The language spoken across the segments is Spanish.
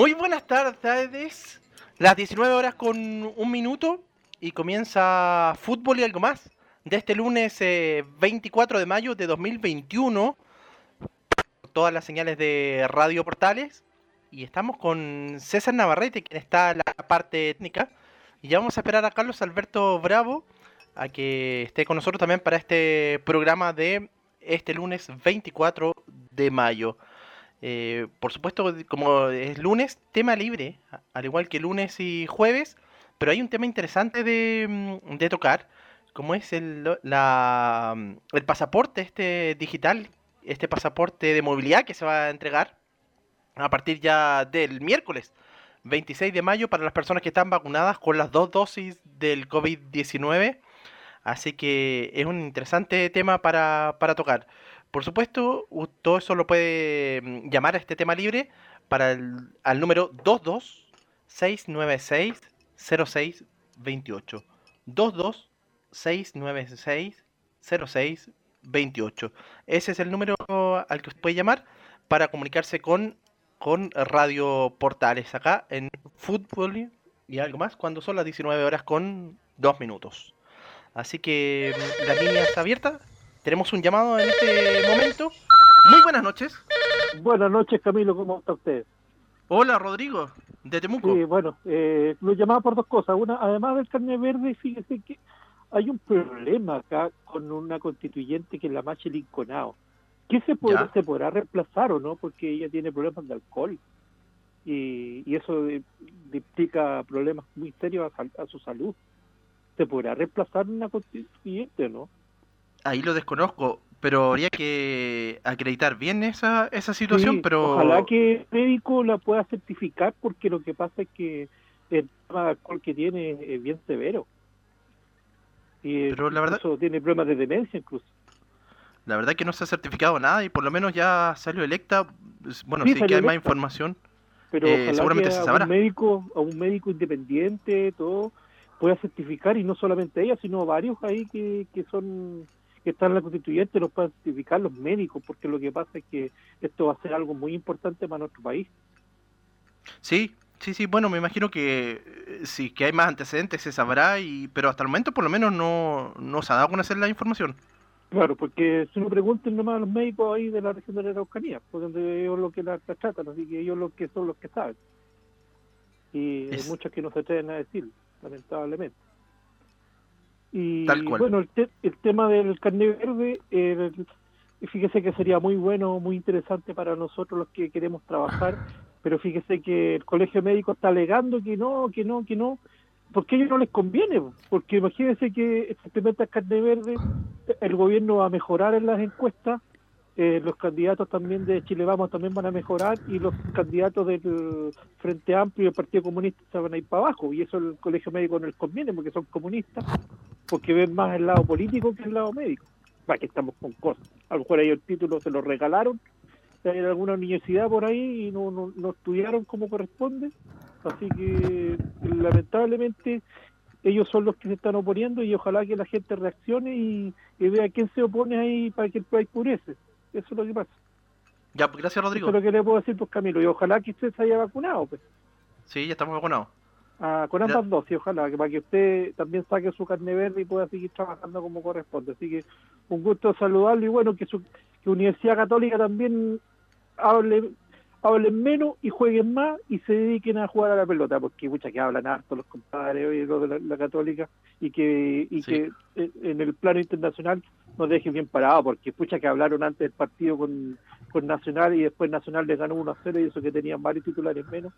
Muy buenas tardes, las 19 horas con un minuto y comienza fútbol y algo más de este lunes 24 eh, de mayo de 2021. Todas las señales de Radio Portales y estamos con César Navarrete, quien está en la parte étnica. Y ya vamos a esperar a Carlos Alberto Bravo a que esté con nosotros también para este programa de este lunes 24 de mayo. Eh, por supuesto, como es lunes, tema libre, al igual que lunes y jueves, pero hay un tema interesante de, mm, tocar, como es el, la, mm, el pasaporte este digital, este pasaporte de movilidad que se va a entregar a partir ya del miércoles 26 de mayo para las personas que están vacunadas con las dos dosis del COVID-19. Así que es un interesante tema para, para tocar. Por supuesto, todo eso lo puede mm, llamar a este tema libre para el, al número 226960628. 226960628. Ese es el número al que usted puede llamar para comunicarse con, con Radio Portales acá en Fútbol y algo más cuando son las 19 horas con 2 minutos. Así que mm, la línea está abierta tenemos un llamado en este momento. Muy buenas noches. Buenas noches, Camilo, ¿cómo está usted? Hola, Rodrigo, de Temuco. Sí, bueno, eh, lo llamaba por dos cosas. Una, además del carne verde, fíjese que hay un problema acá con una constituyente que es la Mache Linconao. ¿Qué se, podrá, se podrá reemplazar o no? Porque ella tiene problemas de alcohol. Y, y eso implica problemas muy serios a, a, su salud. ¿Se podrá reemplazar una constituyente o no? Ahí lo desconozco, pero habría que acreditar bien esa, esa situación, pero... Ojalá que el médico la pueda certificar porque lo que pasa es que el alcohol que tiene es bien severo. Y pero la verdad... Tiene problemas de demencia incluso. La verdad que no se ha certificado nada y por lo menos ya salió electa. Bueno, sí, que hay más información, pero eh, seguramente se sabrá. A un, médico, a un médico independiente, todo, pueda certificar y no solamente ella, sino varios ahí que, que son que están en la constituyente los pueden certificar los médicos, porque lo que pasa es que esto va a ser algo muy importante para nuestro país. Sí, sí, sí, bueno, me imagino que eh, sí, que hay más antecedentes se sabrá, y pero hasta el momento por lo menos no, no se ha dado a conocer la información. Claro, porque si no pregunten nomás a los médicos ahí de la región de la Araucanía, porque ellos lo que la, tratan, así que ellos lo que son los que saben. Y hay muchos que no se atreven a decir, lamentablemente. Y bueno, el, el, tema del carnet verde, fíjese que sería muy bueno, muy interesante para nosotros los que queremos trabajar, pero fíjese que el colegio médico está alegando que no, que no, que no, porque a ellos no les conviene, porque imagínense que se implementa el carnet verde, el gobierno va a mejorar en las encuestas, eh, los candidatos también de Chile Vamos también van a mejorar y los candidatos del Frente Amplio y el Partido Comunista se van a ir para abajo y eso el colegio médico no les conviene porque son comunistas porque ven más el lado político que el lado médico. Para que estamos con cosas. A lo mejor ellos el título se lo regalaron en alguna universidad por ahí y no, no, estudiaron como corresponde. Así que lamentablemente ellos son los que se están oponiendo y ojalá que la gente reaccione y, vea quién se opone ahí para que el país purece. Eso es lo que pasa. Ya, pues gracias Rodrigo. Eso es lo que le puedo decir, pues Camilo, y ojalá que usted se haya vacunado. Pues. Sí, ya estamos vacunados. Ah, con ambas dos, y ojalá, para que usted también saque su carne verde y pueda seguir trabajando como corresponde. Así que un gusto saludarlo y bueno, que su que Universidad Católica también hable hablen menos y jueguen más y se dediquen a jugar a la pelota, porque muchas que hablan harto los compadres hoy de la, católica y que y que en el plano internacional nos dejen bien parados, porque pucha que hablaron antes del partido con, con Nacional y después Nacional les ganó 1 a 0 y eso que tenían varios titulares menos.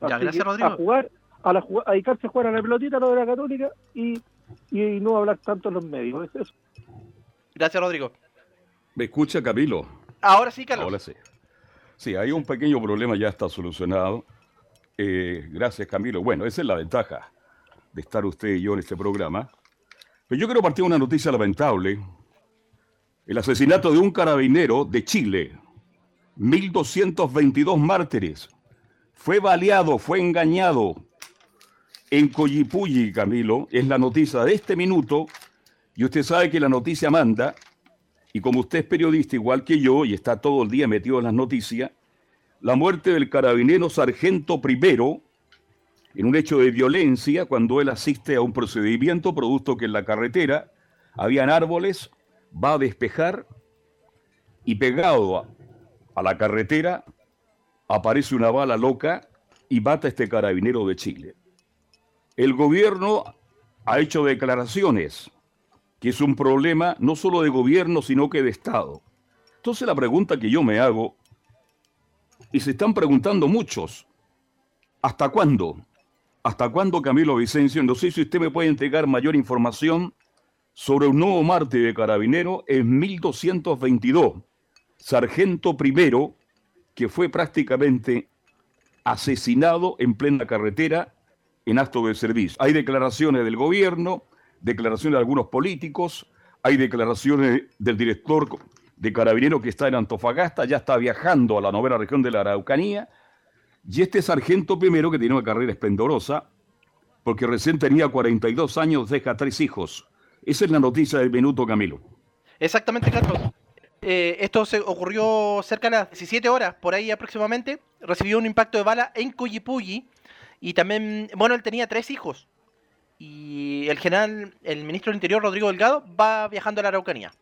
gracias, Rodrigo. A jugar, a, la, a dedicarse a jugar a la pelotita, lo de la católica y, y no hablar tanto en los medios. Es eso. Gracias, Rodrigo. ¿Me escucha, Camilo? Ahora sí, Carlos. Ahora sí. Sí, hay un pequeño problema, ya está solucionado. Eh, gracias, Camilo. Bueno, esa es la ventaja de estar usted y yo en este programa. Pero yo quiero partir de una noticia lamentable. El asesinato de un carabinero de Chile. 1222 mártires. Fue baleado, fue engañado. En Coyipulli, Camilo, es la noticia de este minuto. Y usted sabe que la noticia manda. Y como usted es periodista igual que yo y está todo el día metido en las noticias, la muerte del carabinero sargento primero en un hecho de violencia cuando él asiste a un procedimiento producto que en la carretera habían árboles, va a despejar y pegado a, a la carretera aparece una bala loca y mata a este carabinero de Chile. El gobierno ha hecho declaraciones que es un problema no solo de gobierno, sino que de Estado. Entonces la pregunta que yo me hago, y se están preguntando muchos, ¿hasta cuándo? ¿Hasta cuándo, Camilo Vicencio? No sé si usted me puede entregar mayor información sobre un nuevo Marte de carabinero en 1222, sargento primero, que fue prácticamente asesinado en plena carretera en acto de servicio. Hay declaraciones del gobierno, declaraciones de algunos políticos, hay declaraciones del director de Carabinero que está en Antofagasta, ya está viajando a la novena región de la Araucanía, y este sargento primero que tiene una carrera esplendorosa, porque recién tenía 42 años, deja tres hijos. Esa es la noticia del minuto, Camilo. Exactamente, Carlos. Eh, esto se ocurrió cerca de las 17 horas, por ahí aproximadamente. Recibió un impacto de bala en Cuyipulli. Y también, bueno, él tenía tres hijos y el general, el ministro del Interior, Rodrigo Delgado, va viajando a la Araucanía.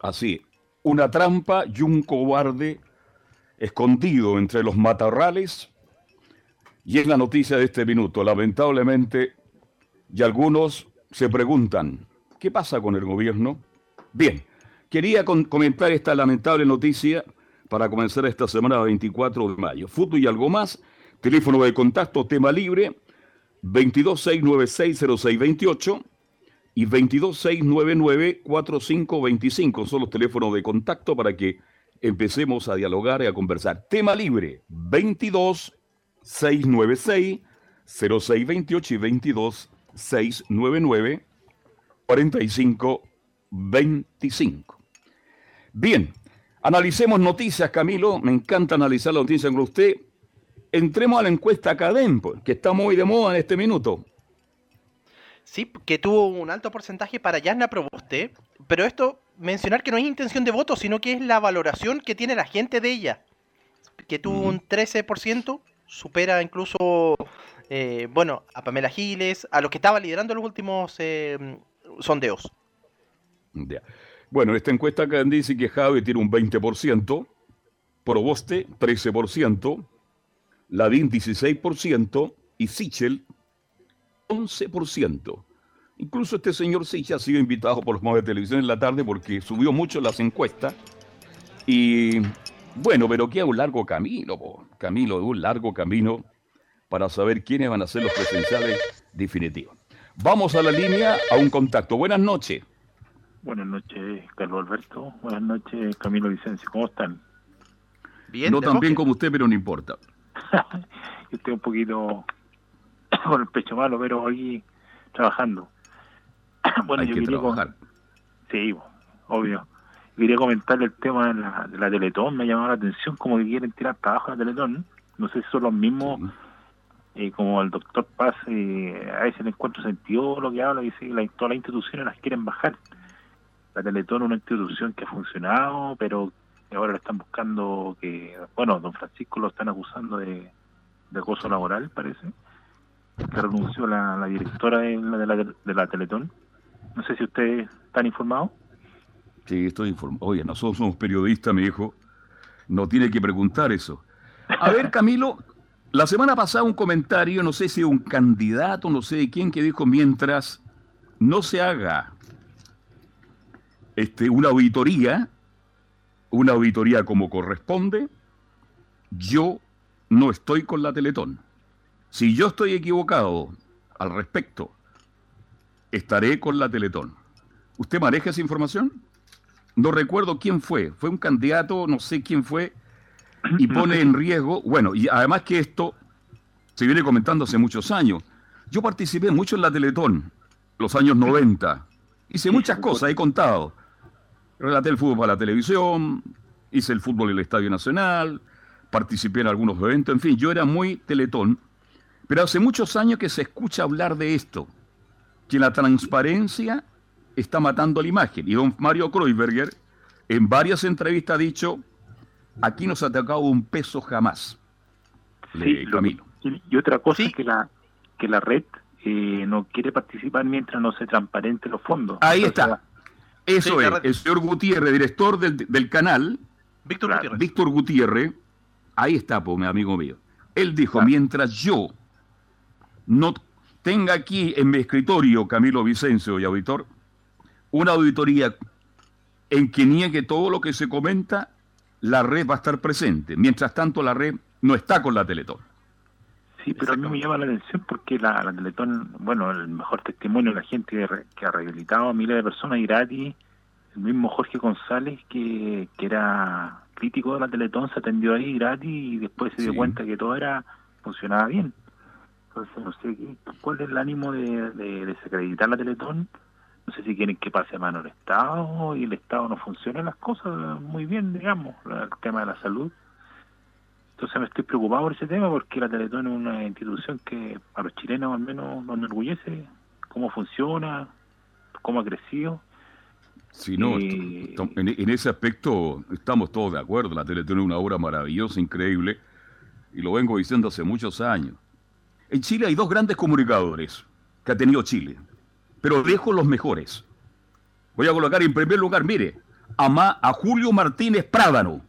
Así, una trampa y un cobarde escondido entre los matorrales. Y es la noticia de este minuto. Lamentablemente, y algunos se preguntan, ¿qué pasa con el gobierno? Bien, quería comentar esta lamentable noticia para comenzar esta semana 24 de mayo. Fútbol y algo más. Teléfono de contacto, tema libre, 226960628 y 226994525 son los teléfonos de contacto para que empecemos a dialogar y a conversar. Tema libre 226960628 y 22699 4525. Bien, analicemos noticias, Camilo. Me encanta analizar las noticias con usted entremos a la encuesta Academ, pues, que está muy de moda en este minuto. Sí, que tuvo un alto porcentaje para Yasna Proboste, pero esto, mencionar que no es intención de voto, sino que es la valoración que tiene la gente de ella, que tuvo un 13%, supera incluso, eh, bueno, a Pamela Giles, a los que estaba liderando los últimos eh, sondeos. Bueno, esta encuesta acá dice que Javi tiene un 20%, Proboste 13%, Ladín 16% y Sichel 11%. Incluso este señor Sichel ha sido invitado por los medios de televisión en la tarde porque subió mucho las encuestas. Y bueno, pero queda un largo camino, Camilo, un largo camino para saber quiénes van a ser los presenciales definitivos. Vamos a la línea a un contacto. Buenas noches. Buenas noches, Carlos Alberto. Buenas noches, Camilo Vicencio. ¿Cómo están? Bien, no tan bien como usted, pero no importa. estoy un poquito con el pecho malo, pero aquí trabajando. bueno, yo quería trabajar. Sí, obvio. Quería comentar el tema de la, de la Teletón, me ha llamado la atención, como que quieren tirar para abajo la Teletón. No sé si son los mismos, eh, como el doctor Paz, eh, a veces le encuentro sentido lo que habla, y dice que todas las instituciones las quieren bajar. La Teletón es una institución que ha funcionado, pero y ahora lo están buscando que, bueno, don Francisco lo están acusando de, de acoso laboral, parece. que renunció la, directora de la, de la Teletón. No sé si ustedes están informados. Sí, estoy informado. Oye, nosotros somos periodistas, mi hijo. No tiene que preguntar eso. A ver, Camilo, la semana pasada un comentario, no sé si un candidato, no sé de quién, que dijo, mientras no se haga este, una auditoría, una auditoría como corresponde, yo no estoy con la Teletón. Si yo estoy equivocado al respecto, estaré con la Teletón. ¿Usted maneja esa información? No recuerdo quién fue. Fue un candidato, no sé quién fue, y pone en riesgo, bueno, y además que esto se viene comentando hace muchos años. Yo participé mucho en la Teletón, los años 90. Hice muchas cosas, he contado. Relaté el fútbol para la televisión, hice el fútbol en el Estadio Nacional, participé en algunos eventos, en fin, yo era muy Teletón. Pero hace muchos años que se escucha hablar de esto, que la transparencia está matando la imagen. Y don Mario Kreuzberger en varias entrevistas ha dicho, aquí no se ha tocado un peso jamás. Sí, y otra cosa es que la, que la red eh, no quiere participar mientras no se transparente los fondos. Ahí está. Eso es. El señor Gutiérrez, director del, canal, Víctor Gutiérrez. Víctor Gutiérrez, ahí está, mi amigo mío. Él dijo, mientras yo no tenga aquí en mi escritorio, Camilo Vicencio y auditor, una auditoría en que niegue todo lo que se comenta, la red va a estar presente. Mientras tanto, la red no está con la Teletón. Sí, pero a mí me llama la atención porque la, Teletón, bueno, el mejor testimonio de la gente que, ha rehabilitado a miles de personas gratis, el mismo Jorge González, que, que era crítico de la Teletón, se atendió ahí gratis y después se dio cuenta que todo era funcionaba bien. Entonces, no sé cuál es el ánimo de, de desacreditar la Teletón no sé si quieren que pase a mano el Estado y el Estado no funciona las cosas muy bien, digamos, el tema de la salud. Entonces me estoy preocupado por ese tema porque la Teletón es una institución que a los chilenos al menos nos enorgullece cómo funciona, cómo ha crecido. Sí, no, en, ese aspecto estamos todos de acuerdo. La Teletón es una obra maravillosa, increíble, y lo vengo diciendo hace muchos años. En Chile hay dos grandes comunicadores que ha tenido Chile pero dejo los mejores. Voy a colocar en primer lugar, mire, a, a Julio Martínez Prádano,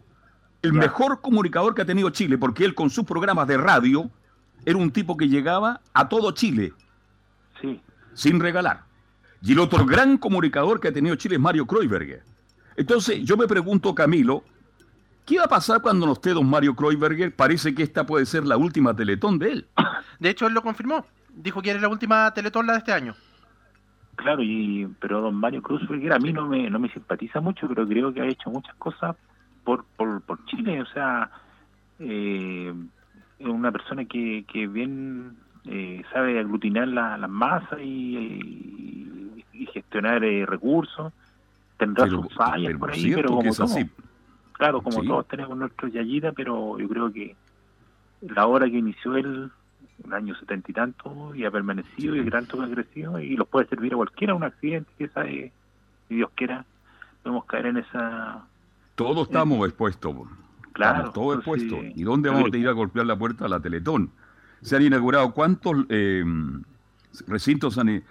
el mejor comunicador que ha tenido Chile, porque él con sus programas de radio era un tipo que llegaba a todo Chile, sí. sin regalar. Y el otro gran comunicador que ha tenido Chile es Mario Kreuberger. Entonces, yo me pregunto, Camilo, ¿qué va a pasar cuando nos esté don Mario Kreuberger? Parece que esta puede ser la última teletón de él. De hecho, él lo confirmó. Dijo que era la última teletón la de este año. Claro, y pero don Mario Cruz a mí no me, no me simpatiza mucho, pero creo que ha hecho muchas cosas por, por, por Chile, o sea, eh, es una persona que, que bien eh, sabe aglutinar las la masas y, y, gestionar eh, recursos, tendrá sus fallas por ahí, pero como todos, claro, como todos tenemos nuestros yayita, pero yo creo que la hora que inició él un año setenta y tanto y ha permanecido y gran que ha crecido y los puede servir a cualquiera un accidente que sabe si Dios quiera podemos caer en esa todos estamos expuestos claro todos expuestos. Y dónde vamos a ir a golpear la puerta a la Teletón. Se han inaugurado cuántos eh, recintos han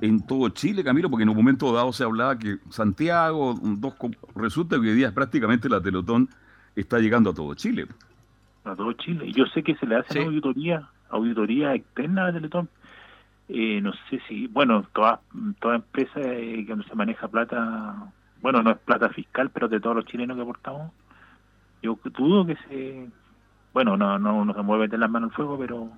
en todo Chile, Camilo, porque en un momento dado se hablaba que Santiago, dos, resulta que hoy día prácticamente la Teletón está llegando a todo Chile. A todo Chile. Yo sé que se le hace auditoría auditoría externa de Teletón. Eh, no sé si, bueno, toda, toda empresa eh, que se maneja plata, bueno, no es plata fiscal, pero de todos los chilenos que aportamos, yo dudo que se, bueno, no, no, no se mueve de las manos al fuego, pero...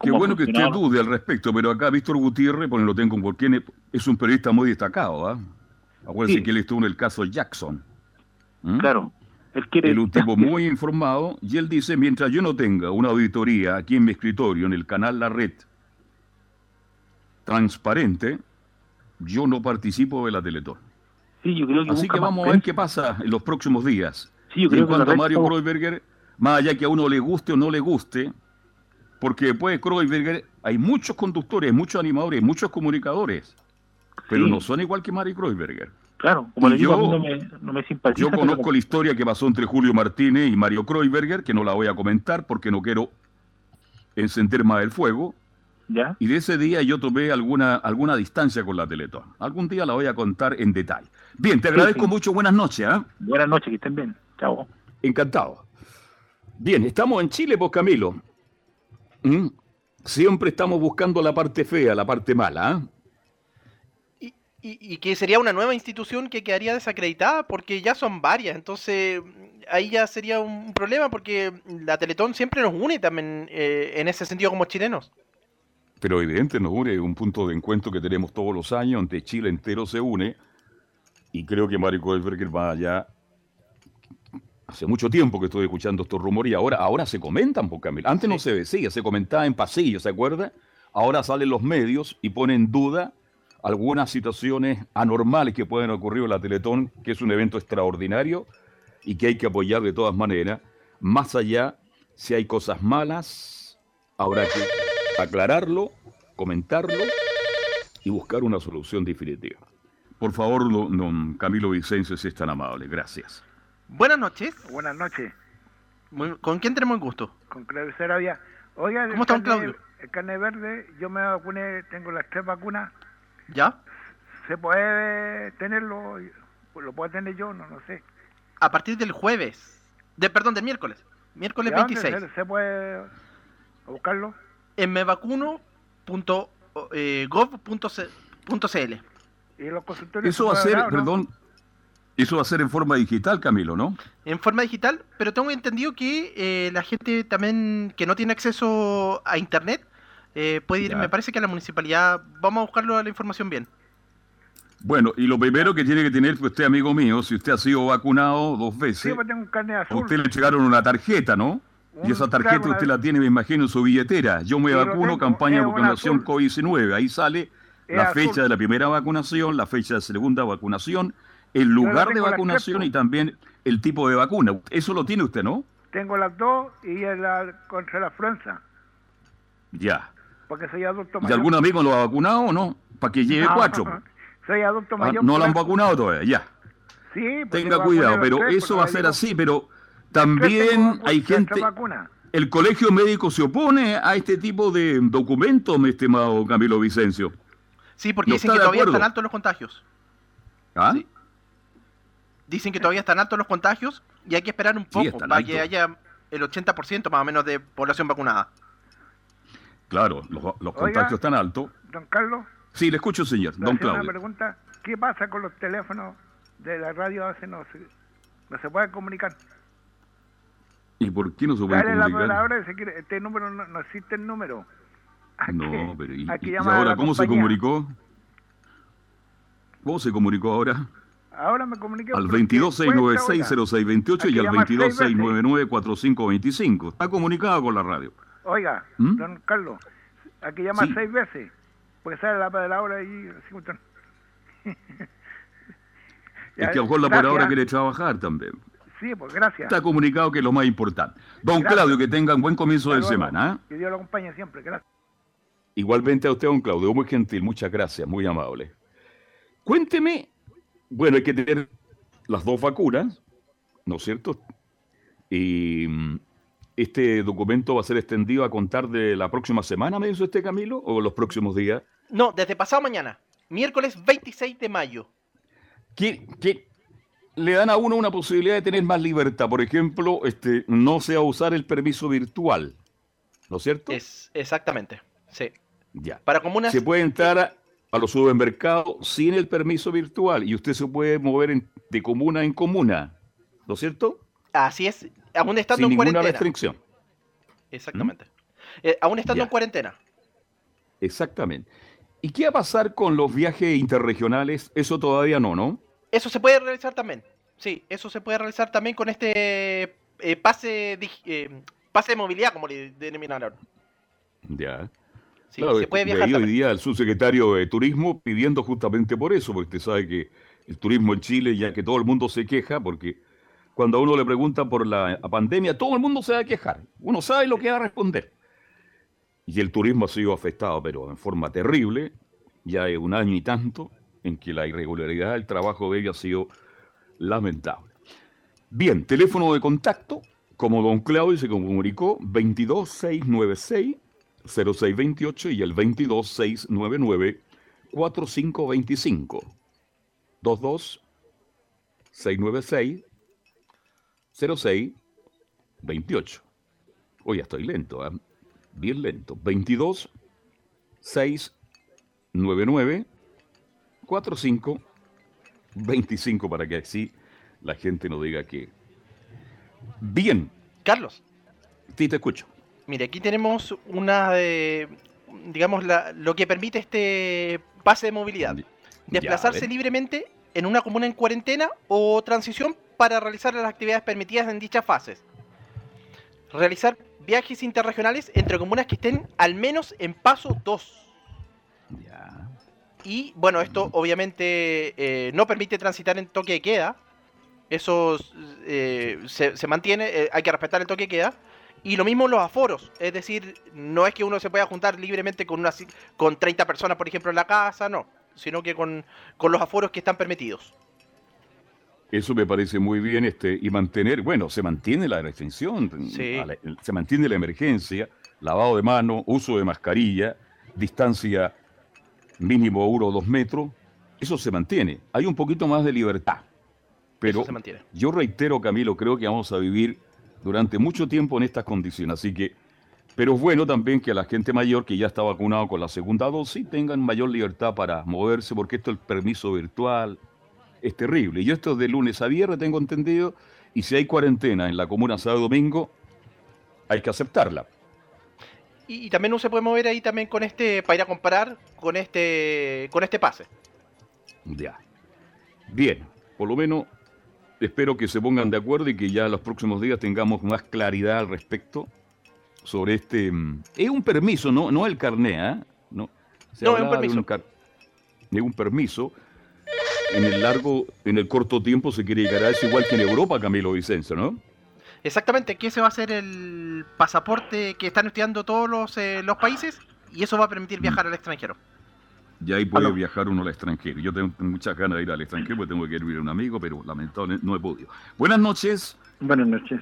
Qué bueno que usted dude al respecto, pero acá Víctor Gutiérrez, pues lo tengo porque es un periodista muy destacado, ¿ah? Acuérdense que él estuvo en el caso Jackson. ¿Mm? Claro, él quiere... El un tipo muy informado y él dice, mientras yo no tenga una auditoría aquí en mi escritorio, en el canal La Red, transparente, yo no participo de la Teletón. Sí, yo creo que Así que vamos a ver qué pasa en los próximos días. Sí, yo creo en cuanto a Mario Kreuzberger, más allá que a uno le guste o no le guste, porque después de Kreuzberger hay muchos conductores, muchos animadores, muchos comunicadores, pero no son igual que Mario Kreuzberger. Claro, como le digo, yo, no me, simpatiza. Yo conozco la historia que pasó entre Julio Martínez y Mario Kreuberger, que no la voy a comentar porque no quiero encender más el fuego. ¿Ya? Y de ese día yo tomé alguna, alguna distancia con la Teletón. Algún día la voy a contar en detalle. Bien, te agradezco mucho. Buenas noches. ¿eh? Buenas noches, que estén bien. Chao. Encantado. Bien, estamos en Chile, pues Camilo. ¿Mm? Siempre estamos buscando la parte fea, la parte mala. ¿eh? Y, y, que sería una nueva institución que quedaría desacreditada porque ya son varias. Entonces, ahí ya sería un problema porque la Teletón siempre nos une también eh, en ese sentido como chilenos pero evidente nos une un punto de encuentro que tenemos todos los años, donde Chile entero se une, y creo que Mario Kohlberger va allá. Hace mucho tiempo que estoy escuchando estos rumores y ahora, ahora se comentan, por Camilo. Antes no se decía, se comentaba en pasillo, ¿se acuerda? Ahora salen los medios y ponen en duda algunas situaciones anormales que pueden ocurrir en la Teletón, que es un evento extraordinario y que hay que apoyar de todas maneras. Más allá, si hay cosas malas, habrá que aclararlo, comentarlo y buscar una solución definitiva. Por favor, don Camilo Vicencio, si es tan amable. Gracias. Buenas noches. Buenas noches. ¿Con quién tenemos el gusto? Con Claudio Sarabia. Oiga, ¿Cómo está, Claudio? El carne verde, yo me vacuné, tengo las tres vacunas. ¿Ya? ¿Se puede tenerlo? ¿Lo puedo tener yo? No, no sé. A partir del jueves. De, perdón, del miércoles. Miércoles 26. Se, ¿Se puede buscarlo? En mevacuno.gov.cl. Eso va a ser, perdón, eso va a ser en forma digital, Camilo, ¿no? En forma digital, pero tengo entendido que eh, la gente también que no tiene acceso a internet eh, puede ir, me parece que a la municipalidad, vamos a buscarlo la información bien. Bueno, y lo primero que tiene que tener usted, amigo mío, si usted ha sido vacunado dos veces, sí, tengo un carnet azul. usted le llegaron una tarjeta, ¿no? Y esa tarjeta usted la tiene, me imagino, en su billetera. Yo me vacuno, campaña de vacunación COVID-19. Ahí sale la fecha de la primera vacunación, la fecha de segunda vacunación, el lugar de vacunación y también el tipo de vacuna. Eso lo tiene usted, ¿no? Tengo las dos y la contra la influenza. Ya. Porque soy adulto mayor. ¿Y algún amigo lo ha vacunado o no? Para que lleve cuatro. soy adulto ah, mayor. no lo han vacunado todavía, ya. Sí, Tenga cuidado, pero eso va a ser así, pero también hay gente... El colegio médico se opone a este tipo de documentos, mi estimado Camilo Vicencio. Sí, porque dicen que todavía están altos los contagios. ¿Ah? Dicen que todavía están altos los contagios y hay que esperar un poco para que haya el 80% más o menos de población vacunada. Claro, los, contagios están altos. Don Carlos. Sí, le escucho, señor. Don Claudio. Una pregunta. ¿Qué pasa con los teléfonos de la radio? A no se, no se puede comunicar. ¿Y por qué no se puede comunicar? Ahora este número no, existe el número. no, pero ¿y, ahora cómo se comunicó? ¿Cómo se comunicó ahora? Ahora me comuniqué al 226960628 y al 226994525. Está comunicado con la radio. Oiga, ¿Mm? don Carlos, aquí llama seis veces, porque sale la de la hora y... es que a lo mejor la por ahora quiere trabajar también. Sí, pues gracias. Está comunicado que es lo más importante. Don Claudio, que tenga un buen comienzo de semana. ¿eh? Que Dios lo acompañe siempre. Gracias. Igualmente a usted, don Claudio, muy gentil, muchas gracias, muy amable. Cuénteme, bueno, hay que tener las dos vacunas, ¿no es cierto? Y mm, este documento va a ser extendido a contar de la próxima semana, me dice usted, Camilo, o los próximos días. No, desde pasado mañana, miércoles 26 de mayo. ¿Qué, qué, le dan a uno una posibilidad de tener más libertad. Por ejemplo, este, no sea usar el permiso virtual. ¿No es cierto? Es, exactamente, sí. Ya. Para comunas... Se puede entrar a, los supermercados sin el permiso virtual y usted se puede mover de comuna en comuna. ¿No es cierto? Así es, aún estando sin en ninguna restricción. Exactamente. Eh, aún estando en cuarentena. Exactamente. ¿Y qué va a pasar con los viajes interregionales? Eso todavía no, ¿no? Eso se puede realizar también. Sí, eso se puede realizar también con este eh, pase, eh, pase de movilidad, como le denominaron. Ya. Sí, se puede viajar. hoy día el subsecretario de Turismo pidiendo justamente por eso, porque usted sabe que el turismo en Chile, ya que todo el mundo se queja, porque cuando a uno le pregunta por la pandemia, todo el mundo se va a quejar. Uno sabe lo que va a responder. Y el turismo ha sido afectado, pero en forma terrible, ya hay un año y tanto, en que la irregularidad del trabajo de ella ha sido lamentable. Bien, teléfono de contacto, como don Claudio se comunicó, 22696 0628 y el 22699 4525. 22 696 06 28. Hoy estoy lento, ¿eh? bien lento. 22 699 45 25 para que así la gente no diga que. Bien. Carlos. Sí, te escucho. Mire, aquí tenemos una de, digamos, la, lo que permite este pase de movilidad. Desplazarse libremente en una comuna en cuarentena o transición para realizar las actividades permitidas en dichas fases. Realizar viajes interregionales entre comunas que estén al menos en paso 2. Y bueno, esto obviamente eh, no permite transitar en toque de queda. Eso eh, se, mantiene, eh, hay que respetar el toque de queda. Y lo mismo los aforos, es decir, no es que uno se pueda juntar libremente con, una, con 30 personas, por ejemplo, en la casa, no, sino que con, los aforos que están permitidos. Eso me parece muy bien, este, y mantener, bueno, se mantiene la restricción, se mantiene la emergencia, lavado de mano, uso de mascarilla, distancia mínimo uno o dos metros, eso se mantiene. Hay un poquito más de libertad. Pero yo reitero, Camilo, creo que vamos a vivir durante mucho tiempo en estas condiciones. Así que, pero es bueno también que la gente mayor que ya está vacunado con la segunda dosis tengan mayor libertad para moverse, porque esto el permiso virtual es terrible. Y esto es de lunes a viernes, tengo entendido, y si hay cuarentena en la comuna sábado domingo, hay que aceptarla. Y, también uno se puede mover ahí también con este, para ir a comparar con este, con este pase. Ya. Bien, por lo menos espero que se pongan de acuerdo y que ya los próximos días tengamos más claridad al respecto sobre este... Mm, es un permiso, no, no el carné, ¿eh? No, no es un permiso. Un, un permiso. En el largo, en el corto tiempo se quiere llegar a eso igual que en Europa, Camilo Vicencio, ¿no? Exactamente, que ese va a ser el pasaporte que están estudiando todos los, eh, los países y eso va a permitir viajar al extranjero. Ya ahí puede viajar uno al extranjero. Yo tengo muchas ganas de ir al extranjero porque tengo que ir a un amigo, pero lamentablemente no he podido. Buenas noches. Buenas noches.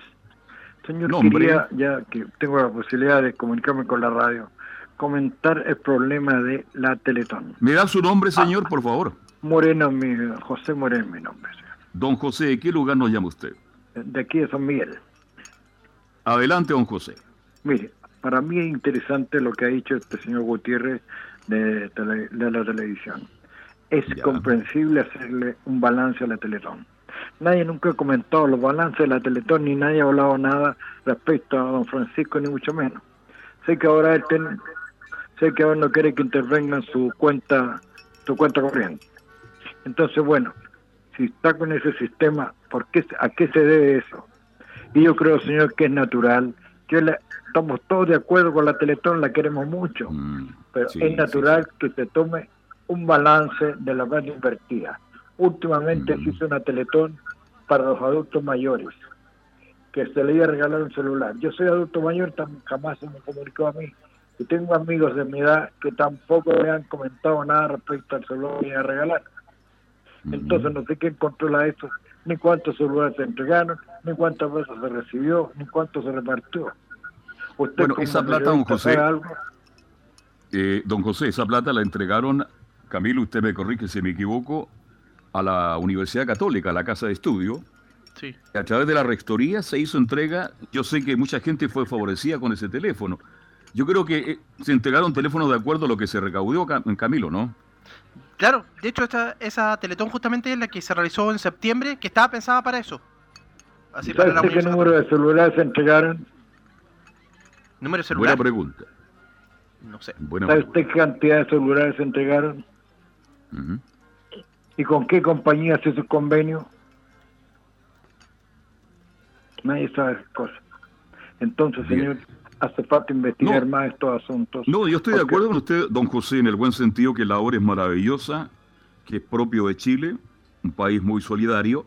Señor, quería, ya que tengo la posibilidad de comunicarme con la radio, comentar el problema de la Teletón. ¿Me da su nombre, señor, por favor? Moreno, mi, José Moreno, mi nombre. Señor. Don José, ¿de qué lugar nos llama usted? De aquí de San Miguel. Adelante, don José. Mire, para mí es interesante lo que ha dicho este señor Gutiérrez de, la televisión. Es comprensible hacerle un balance a la Teletón. Nadie nunca ha comentado los balances de la Teletón, ni nadie ha hablado nada respecto a don Francisco, ni mucho menos. Sé que ahora él sé que ahora no quiere que intervenga en su cuenta, su cuenta corriente. Entonces, bueno, si está con ese sistema, ¿por qué, ¿a qué se debe eso? Y yo creo, señor, que es natural. Que estamos todos de acuerdo con la Teletón, la queremos mucho, mm, pero es natural que se tome un balance de la base invertida. Últimamente mm. se hizo una Teletón para los adultos mayores, que se le iba a regalar un celular. Yo soy adulto mayor, jamás se me comunicó a mí. Y tengo amigos de mi edad que tampoco me han comentado nada respecto al celular que iba a regalar. Entonces no sé quién controla esto, ni cuántos celulares se entregaron, ni cuántas veces se recibió, ni cuánto se repartió. bueno, esa plata, don José, eh, don José, esa plata la entregaron, Camilo, usted me corrige si me equivoco, a la Universidad Católica, a la Casa de Estudio. Sí. A través de la rectoría se hizo entrega. Yo sé que mucha gente fue favorecida con ese teléfono. Yo creo que eh, se entregaron teléfonos de acuerdo a lo que se recaudó, en Camilo, ¿no? Claro, de hecho esta, esa Teletón justamente es la que se realizó en septiembre, que estaba pensada para eso. Así ¿Sabe para qué número de celulares se entregaron? ¿Número de celulares? Buena pregunta. No sé. ¿Sabe usted qué cantidad de celulares se entregaron? ¿Y con qué compañía se hizo convenio? Nadie sabe esas cosas. Entonces, señor, hace falta investigar más estos asuntos. No, yo estoy de acuerdo con usted, don José, en el buen sentido que la obra es maravillosa, que es propio de Chile, un país muy solidario,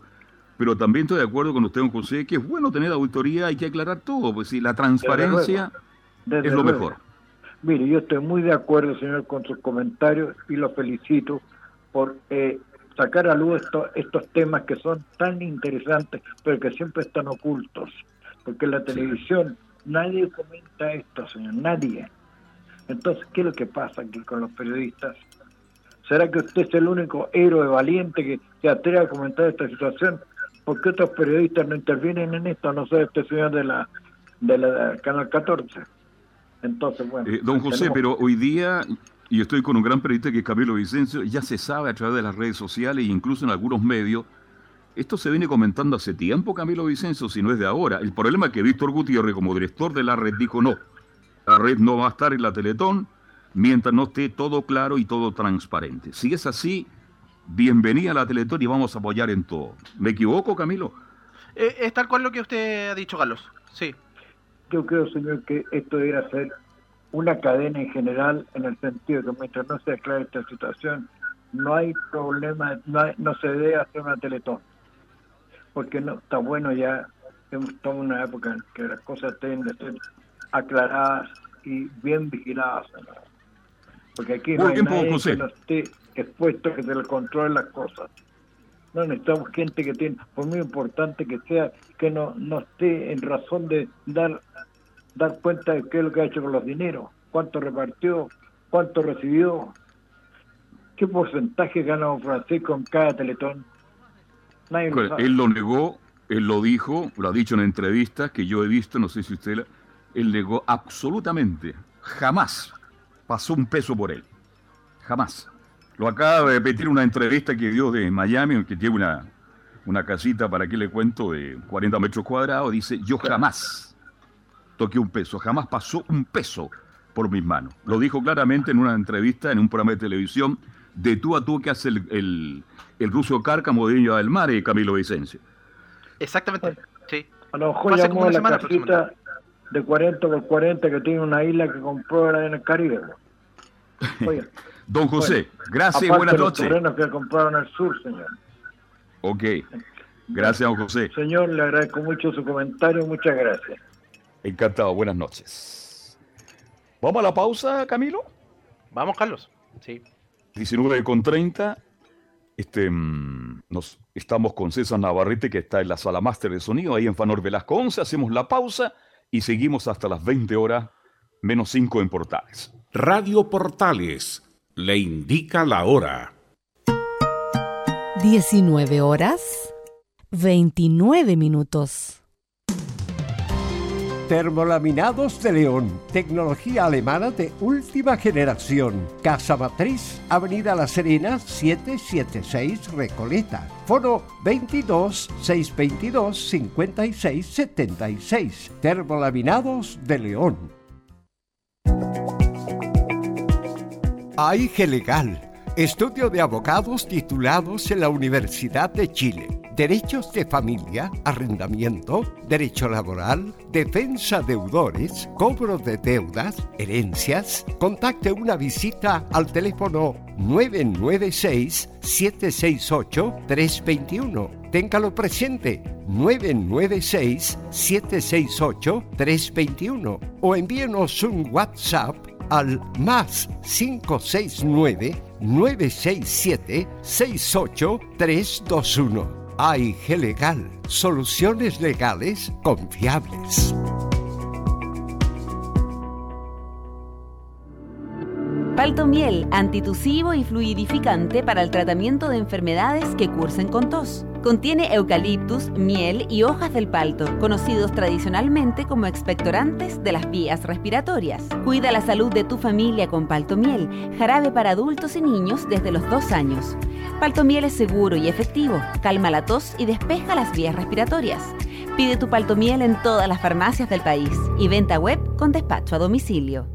pero también estoy de acuerdo con usted, don José, que es bueno tener auditoría, hay que aclarar todo, pues si la transparencia es lo mejor. Mire, yo estoy muy de acuerdo, señor, con sus comentarios y lo felicito por eh, sacar a luz estos temas que son tan interesantes, pero que siempre están ocultos, porque la televisión Nadie comenta esto, señor, nadie. Entonces, ¿qué es lo que pasa aquí con los periodistas? ¿Será que usted es el único héroe valiente que se atreve a comentar esta situación? ¿Por qué otros periodistas no intervienen en esto? No sé, este señor de la, de la Canal 14. Entonces, bueno. Eh, don José, pero hoy día, y estoy con un gran periodista que es Camilo Vicencio, ya se sabe a través de las redes sociales e incluso en algunos medios, esto se viene comentando hace tiempo, Camilo Vicencio, si no es de ahora. El problema es que Víctor Gutiérrez, como director de la red, dijo no, la red no va a estar en la Teletón mientras no esté todo claro y todo transparente. Si es así, bienvenida a la Teletón y vamos a apoyar en todo. ¿Me equivoco, Camilo? Eh, es tal cual lo que usted ha dicho, Carlos. Sí. Yo creo, señor, que esto debería ser una cadena en general en el sentido de que mientras no se aclare esta situación, no hay problema, no, no se debe hacer una teletón. Porque no está bueno ya, estamos en una época en que las cosas tienen de ser aclaradas y bien vigiladas. Porque aquí no hay nadie que no esté expuesto a que se le controle las cosas. No necesitamos gente que tiene, por muy importante que sea, que no, no esté en razón de dar, dar cuenta de qué es lo que ha hecho con los dineros, cuánto repartió, cuánto recibió, qué porcentaje gana un Francisco en cada teletón. Nadie lo Él lo negó, él lo dijo, lo ha dicho en entrevistas que yo he visto, no sé si usted, él negó absolutamente, jamás pasó un peso por él, jamás. Lo acaba de repetir una entrevista que dio de Miami, que tiene una, una casita, para que le cuento, de 40 metros cuadrados. Dice, yo jamás toqué un peso, jamás pasó un peso por mis manos. Lo dijo claramente en una entrevista en un programa de televisión de tú a tú que hace el, el, el ruso Cárcamo de del Mar y Camilo Vicencio. Exactamente, sí. A lo mejor llamó a la casita de 40 por 40 que tiene una isla que compró en el Caribe. Oye. Don José, gracias y buenas noches. Los que compraron al sur, señor. Ok, gracias, don José. Señor, le agradezco mucho su comentario, muchas gracias. Encantado, buenas noches. ¿Vamos a la pausa, Camilo? Vamos, Carlos. Sí. 19 con 30. Este, mm, nos, estamos con César Navarrete, que está en la sala máster de sonido, ahí en Fanor Velasco 11. Hacemos la pausa y seguimos hasta las 20 horas menos 5 en Portales. Radio Portales le indica la hora. 19 horas 29 minutos. Termolaminados de León, tecnología alemana de última generación. Casa Matriz, Avenida La Serena, 776 Recoleta. Foro 22 622 56 76. Termolaminados de León. AIG Legal, estudio de abogados titulados en la Universidad de Chile. Derechos de familia, arrendamiento, derecho laboral, defensa deudores, cobro de deudas, herencias. Contacte una visita al teléfono 996-768-321. Téngalo presente, 996-768-321. O envíenos un WhatsApp al más 569 967 68321. AIG Legal, soluciones legales confiables. Palto miel, antitusivo y fluidificante para el tratamiento de enfermedades que cursen con tos. Contiene eucaliptus, miel y hojas del palto, conocidos tradicionalmente como expectorantes de las vías respiratorias. Cuida la salud de tu familia con palto miel, jarabe para adultos y niños desde los dos años. Palto miel es seguro y efectivo, calma la tos y despeja las vías respiratorias. Pide tu palto miel en todas las farmacias del país y venta web con despacho a domicilio.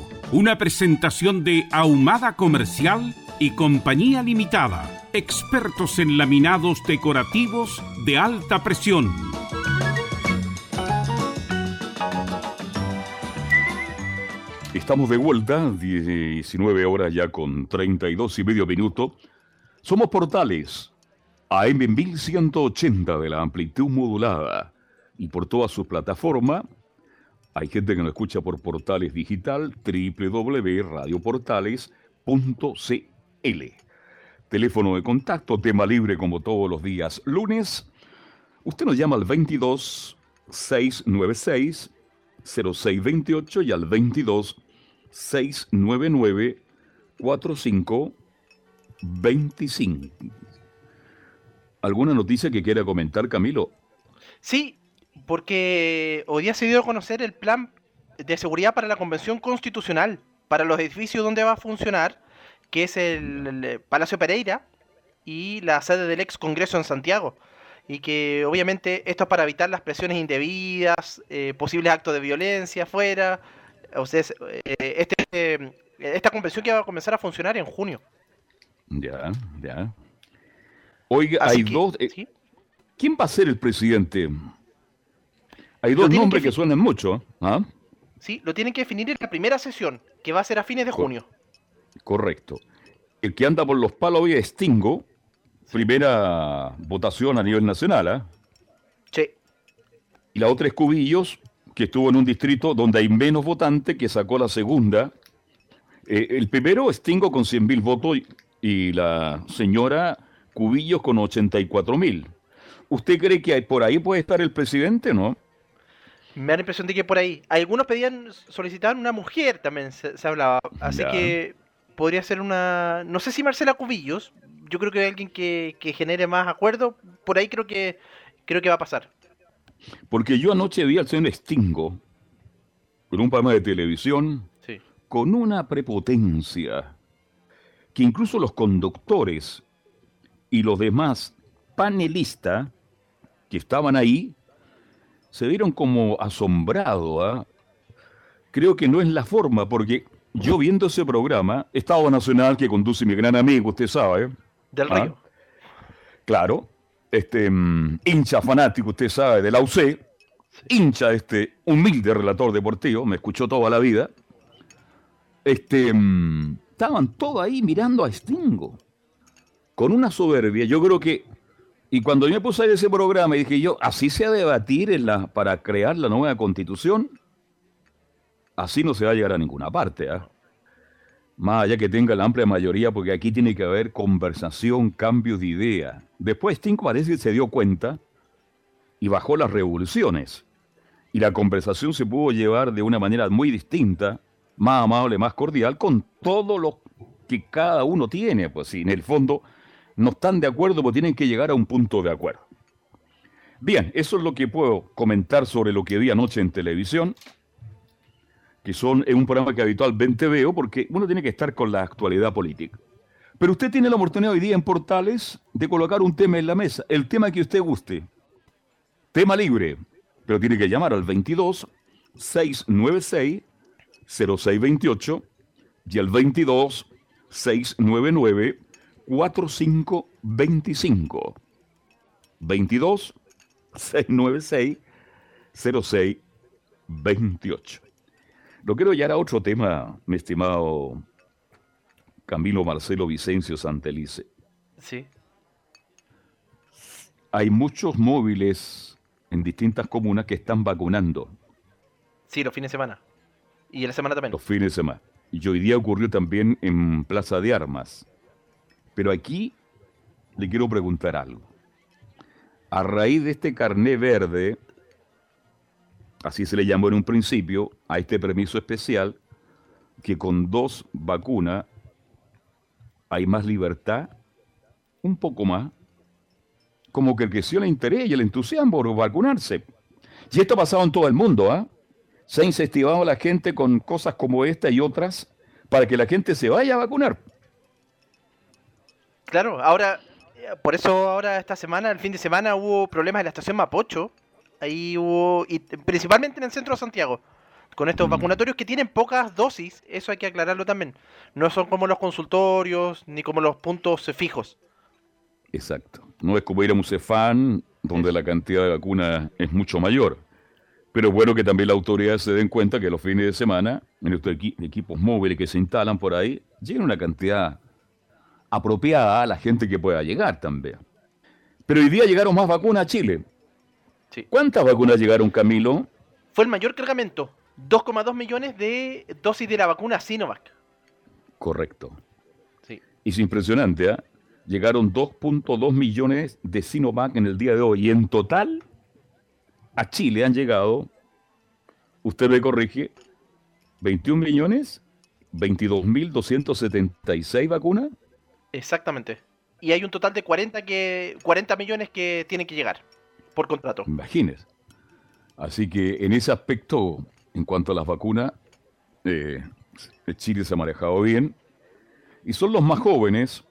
una presentación de Ahumada Comercial y Compañía Limitada, expertos en laminados decorativos de alta presión. Estamos de vuelta, 19 horas ya con 32 y medio minutos. Somos Portales, AM 1180 de la amplitud modulada y por toda su plataforma. Hay gente que nos escucha por Portales Digital, www.radioportales.cl. Teléfono de contacto, tema libre como todos los días lunes. Usted nos llama al 22 696 0628 y al 22 699 4525. ¿Alguna noticia que quiera comentar, Camilo? Sí, porque hoy día se dio a conocer el plan de seguridad para la Convención Constitucional, para los edificios donde va a funcionar, que es el, Palacio Pereira y la sede del ex Congreso en Santiago y que obviamente esto es para evitar las presiones indebidas, eh, posibles actos de violencia afuera. Ustedes, eh, este, esta convención que va a comenzar a funcionar en junio. Ya, ya. Oiga, hay dos. Eh, ¿Quién va a ser el presidente? Hay dos nombres que, suenan mucho. ¿ah? Sí, lo tienen que definir en la primera sesión, que va a ser a fines de junio. Correcto. El que anda por los palos hoy es Stingo, primera votación a nivel nacional, ¿ah? Sí. Y la otra es Cubillos, que estuvo en un distrito donde hay menos votantes, que sacó la segunda. Eh, el primero es Tingo con 100.000 votos y, la señora Cubillos con 84.000. ¿Usted cree que por ahí puede estar el presidente, no? Me da la impresión de que por ahí. Algunos pedían, solicitaban una mujer también, se, hablaba. Así que podría ser una. No sé si Marcela Cubillos, yo creo que hay alguien que, genere más acuerdo, por ahí creo que creo que va a pasar. Porque yo anoche vi al señor Stingo con un programa de televisión con una prepotencia que incluso los conductores y los demás panelistas que estaban ahí se vieron como asombrados. ¿ah? Creo que no es la forma, porque yo viendo ese programa, Estado Nacional que conduce mi gran amigo, usted sabe, del ah. Río. Claro, este mm, hincha fanático, usted sabe, de la UC, hincha este humilde relator deportivo, me escuchó toda la vida. Este, mm, estaban todos ahí mirando a Stingo, con una soberbia. Yo creo que, y cuando yo me puse a ese programa y dije yo, así se va a debatir en la, para crear la nueva constitución, así no se va a llegar a ninguna parte. ¿ah? más allá que tenga la amplia mayoría, porque aquí tiene que haber conversación, cambio de idea. Después Stinko parece que se dio cuenta y bajó las revoluciones. Y la conversación se pudo llevar de una manera muy distinta, más amable, más cordial, con todo lo que cada uno tiene. Pues sí, en el fondo no están de acuerdo, pero tienen que llegar a un punto de acuerdo. Bien, eso es lo que puedo comentar sobre lo que vi anoche en televisión que son en un programa que habitualmente veo, porque uno tiene que estar con la actualidad política. Pero usted tiene la oportunidad hoy día en Portales de colocar un tema en la mesa, el tema que usted guste. Tema libre, pero tiene que llamar al 22 696 0628 y al 22 699 4525. 22 696 0628. Lo quiero llevar a otro tema, mi estimado Camilo Marcelo Vicencio Santelice. Sí. Hay muchos móviles en distintas comunas que están vacunando. Sí, los fines de semana. Y en la semana también. Los fines de semana. y hoy día ocurrió también en Plaza de Armas. Pero aquí le quiero preguntar algo. A raíz de este carné verde, así se le llamó en un principio, a este permiso especial, que con dos vacunas hay más libertad, un poco más, como que creció el interés y el entusiasmo por vacunarse. Y esto ha pasado en todo el mundo, ¿ah? Se ha incentivado a la gente con cosas como esta y otras para que la gente se vaya a vacunar. Claro, ahora, por eso ahora esta semana, el fin de semana, hubo problemas en la estación Mapocho. Ahí hubo, y principalmente en el centro de Santiago, con estos Mm. vacunatorios que tienen pocas dosis, eso hay que aclararlo también. No son como los consultorios, ni como los puntos eh, fijos. Exacto. No es como ir a un Cefán, donde la cantidad de vacunas es mucho mayor. Pero es bueno que también las autoridades se den cuenta que los fines de semana, en estos equi- equipos móviles que se instalan por ahí, lleguen una cantidad apropiada a la gente que pueda llegar también. Pero hoy día llegaron más vacunas a Chile. ¿Cuántas vacunas llegaron, Camilo? Fue el mayor cargamento, 2,2 millones de dosis de la vacuna Sinovac. Correcto. Sí. Y es impresionante, ¿ah? Llegaron 2.2 millones de Sinovac en el día de hoy. Y en total, a Chile han llegado, usted me corrige, 21 millones, 22.276 vacunas. Exactamente. Y hay un total de 40, que, 40 millones que tienen que llegar por contrato. Imagínese. Así que en ese aspecto, en cuanto a las vacunas, eh, Chile se ha manejado bien. Y son los más jóvenes.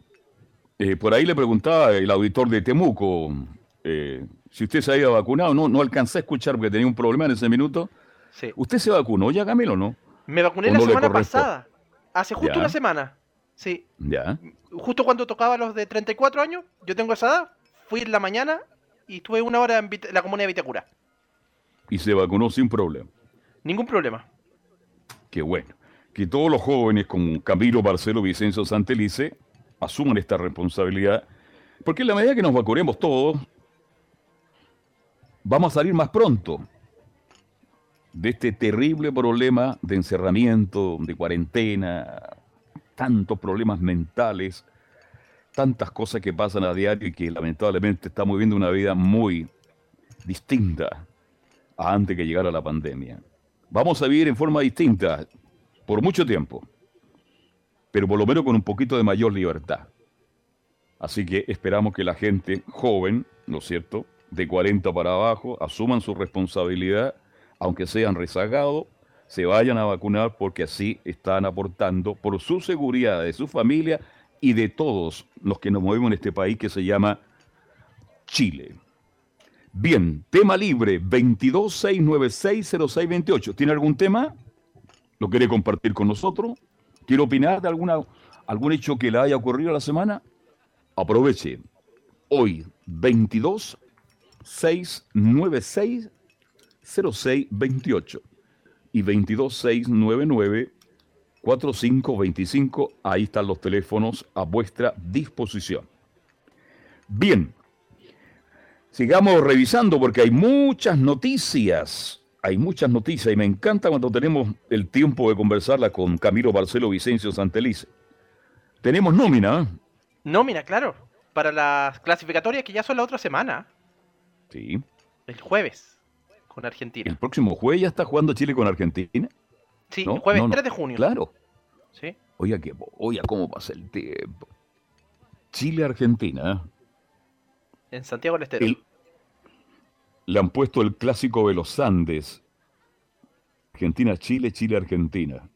Eh, por ahí le preguntaba el auditor de Temuco eh, si usted se había vacunado. No, no alcancé a escuchar porque tenía un problema en ese minuto. Sí. ¿Usted se vacunó ya, Camilo, no? Me vacuné ¿O la semana pasada. Hace justo Ya. una semana. Sí. Ya. Justo cuando tocaba los de 34 años, yo tengo esa edad, fui en la mañana y estuve una hora en la comunidad de Vitacura. Y se vacunó sin problema. Ningún problema. Qué bueno. Que todos los jóvenes como Camilo, Marcelo, Vicencio, Santelice asuman esta responsabilidad. Porque en la medida que nos vacunemos todos, vamos a salir más pronto de este terrible problema de encerramiento, de cuarentena, tantos problemas mentales, tantas cosas que pasan a diario y que lamentablemente estamos viviendo una vida muy distinta a antes que llegara la pandemia. Vamos a vivir en forma distinta por mucho tiempo, pero por lo menos con un poquito de mayor libertad. Así que esperamos que la gente joven, ¿no es cierto?, de 40 para abajo, asuman su responsabilidad, aunque sean rezagados, se vayan a vacunar porque así están aportando por su seguridad, de su familia y de todos los que nos movemos en este país que se llama Chile. Bien, tema libre 226960628. ¿Tiene algún tema? ¿Lo quiere compartir con nosotros? ¿Quiere opinar de alguna, algún hecho que le haya ocurrido la semana? Aproveche. Hoy, 22 696 0628 y 22 699 4525. Ahí están los teléfonos a vuestra disposición. Bien, sigamos revisando porque hay muchas noticias. Hay muchas noticias y me encanta cuando tenemos el tiempo de conversarla con Camilo Barcelo Vicencio Santelice. Tenemos nómina. Nómina, claro. Para las clasificatorias que ya son la otra semana. Sí. El jueves. Con Argentina. El próximo jueves ya está jugando Chile con Argentina. Sí, ¿No? el jueves No, no. 3 de junio. Claro. Sí. Oiga, que, oiga, cómo pasa el tiempo. Chile-Argentina. ¿eh? En Santiago del Estero. El- le han puesto el clásico de los Andes. Argentina-Chile, Chile-Argentina.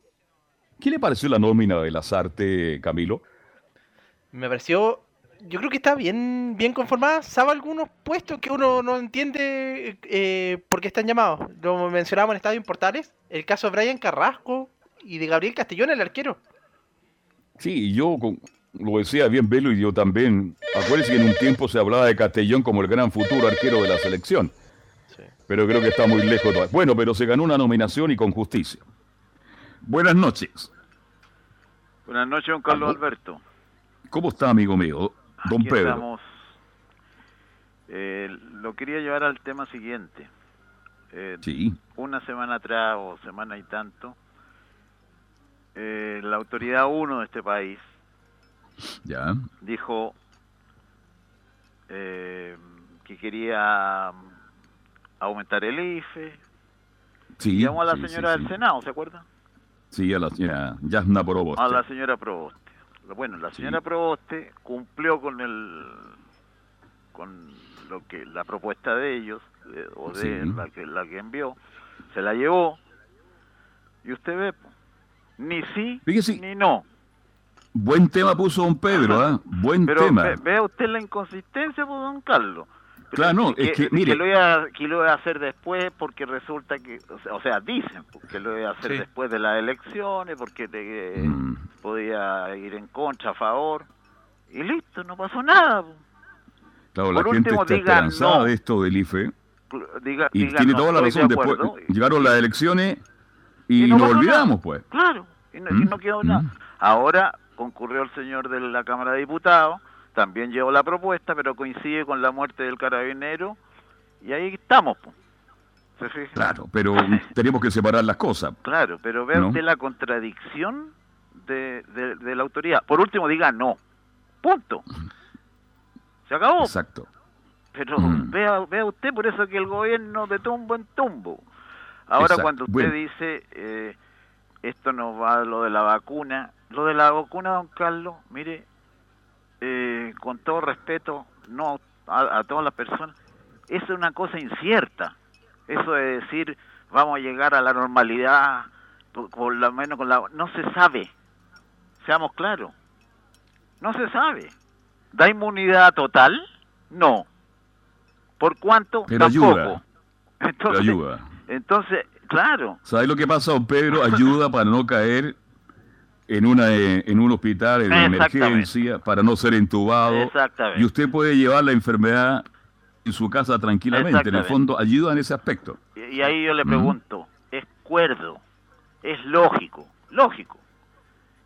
¿Qué le pareció la nómina de las artes, Camilo? Me pareció. Yo creo que está bien, bien conformada. Sabe algunos puestos que uno no entiende eh, por qué están llamados. Lo mencionábamos en Estadio Portales. El caso de Brian Carrasco y de Gabriel Castellón, el arquero. Sí, yo con- lo decía bien Velo y yo también. Acuérdense que en un tiempo se hablaba de Castellón como el gran futuro arquero de la selección. Pero creo que está muy lejos. todavía. Bueno, pero se ganó una nominación y con justicia. Buenas noches. Buenas noches, don Carlos Alberto. ¿Cómo está, amigo mío? Don Aquí Pedro. estamos. Eh, lo quería llevar al tema siguiente. Eh, Sí. Una semana atrás o semana y tanto, eh, la autoridad 1 de este país Ya. dijo que quería aumentar el IFE. Sí. Llamó a la sí, señora sí. del Senado, ¿se acuerda? Sí, a la señora Yasna Proboste. A la señora Proboste. Bueno, la señora Proboste cumplió con el con lo que la propuesta de ellos eh, o de Sí. la que la que envió, se la llevó y usted ve ni sí Fíjese, ni no. buen tema puso don Pedro, ¿ah? Buen Pero tema. ve- vea usted la inconsistencia, pues, don Carlos. Claro, no, que, es que, mire- lo iba, a- que lo iba a hacer después porque resulta que, o sea, o sea, dicen que lo iba a hacer Sí. después de las elecciones porque te- Mm. podía ir en contra, a favor, y listo, no pasó nada. Claro, la por gente último, está diga esperanzada no. de esto del IFE. Diga, Y tiene no toda la razón. de Después llegaron las elecciones y, Y no nos pasó olvidamos, nada. pues. Claro, y no, y ¿Mm? no quedó ¿Mm? nada. Ahora concurrió el señor de la Cámara de Diputados, también llevó la propuesta, pero coincide con la muerte del carabinero, y ahí estamos. po. ¿Se fija? Claro, pero tenemos que separar las cosas. Claro, pero ve ¿No? usted la contradicción de, de- de la autoridad. Por último, diga no. Punto. Se acabó. Exacto. Pero Mm. vea, vea usted, por eso que el gobierno de tumbo en tumbo. Ahora Exacto. cuando usted Bueno. dice, eh, esto no va a lo de la vacuna, lo de la vacuna, don Carlos, mire, eh, con todo respeto, no a, a todas las personas, eso es una cosa incierta. Eso de decir, vamos a llegar a la normalidad, por, lo menos con la... No se sabe, seamos claros, no se sabe. ¿Da inmunidad total? No. ¿Por cuánto? Pero Tampoco. ayuda. Pero Entonces, ayuda. entonces, claro, ¿Sabes lo que pasa, don Pedro? Ayuda para no caer en una eh, en un hospital en emergencia, para no ser entubado. Y usted puede llevar la enfermedad en su casa tranquilamente. En el fondo, ayuda en ese aspecto. y, ahí yo le pregunto, ¿es cuerdo, es lógico, lógico,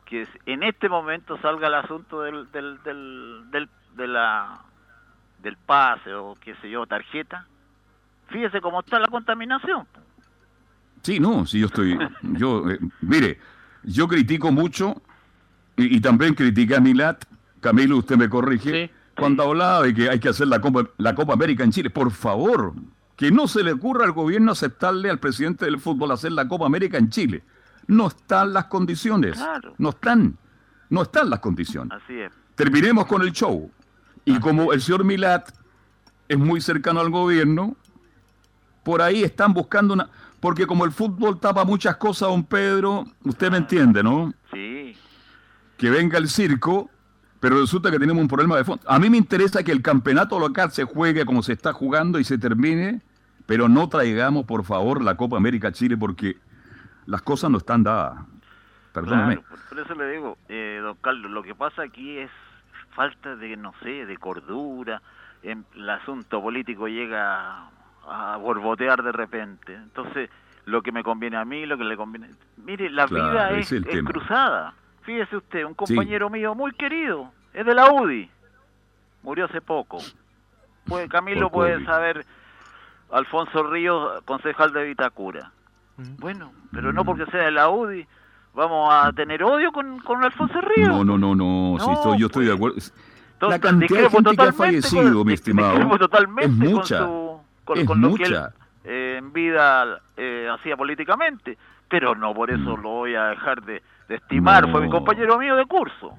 que en este momento salga el asunto del, del, del, del, de la, del pase o qué sé yo, tarjeta? Fíjese cómo está la contaminación. Sí, no, sí, yo estoy. Yo, eh, mire, yo critico mucho y, y también critiqué a Milat. Camilo, usted me corrige. Cuando hablaba de que hay que hacer la Copa, la Copa América en Chile, por favor, que no se le ocurra al gobierno aceptarle al presidente del fútbol hacer la Copa América en Chile. No están las condiciones. Claro. No están. No están las condiciones. Así es. Terminemos con el show. Y como el señor Milat es muy cercano al gobierno, por ahí están buscando una... Porque como el fútbol tapa muchas cosas, don Pedro, usted me entiende, ¿no? Sí, Que venga el circo, pero resulta que tenemos un problema de fondo. A mí me interesa que el campeonato local se juegue como se está jugando y se termine, pero no traigamos, por favor, la Copa América Chile porque las cosas no están dadas. Perdóname. Claro, por, por eso le digo, eh, don Carlos, lo que pasa aquí es falta de, no sé, de cordura, em- el asunto político llega a borbotear de repente. Entonces, lo que me conviene a mí, lo que le conviene... Mire, la Claro, vida es, es cruzada. Fíjese usted, un compañero mío muy querido, es de la UDI, murió hace poco. Pues Camilo Por puede COVID. saber, Alfonso Ríos, concejal de Vitacura. Bueno, pero Mm. no porque sea de la UDI, vamos a tener odio con, con Alfonso Ríos. No, no, no, no, sí, No, estoy- yo estoy de pues. acuerdo. la cantidad de gente que ha fallecido, con- mi estimado, es con mucha. su- con, lo que él eh, en vida eh, hacía políticamente, pero no por eso Mm. lo voy a dejar de, de estimar, fue mi compañero mío de curso.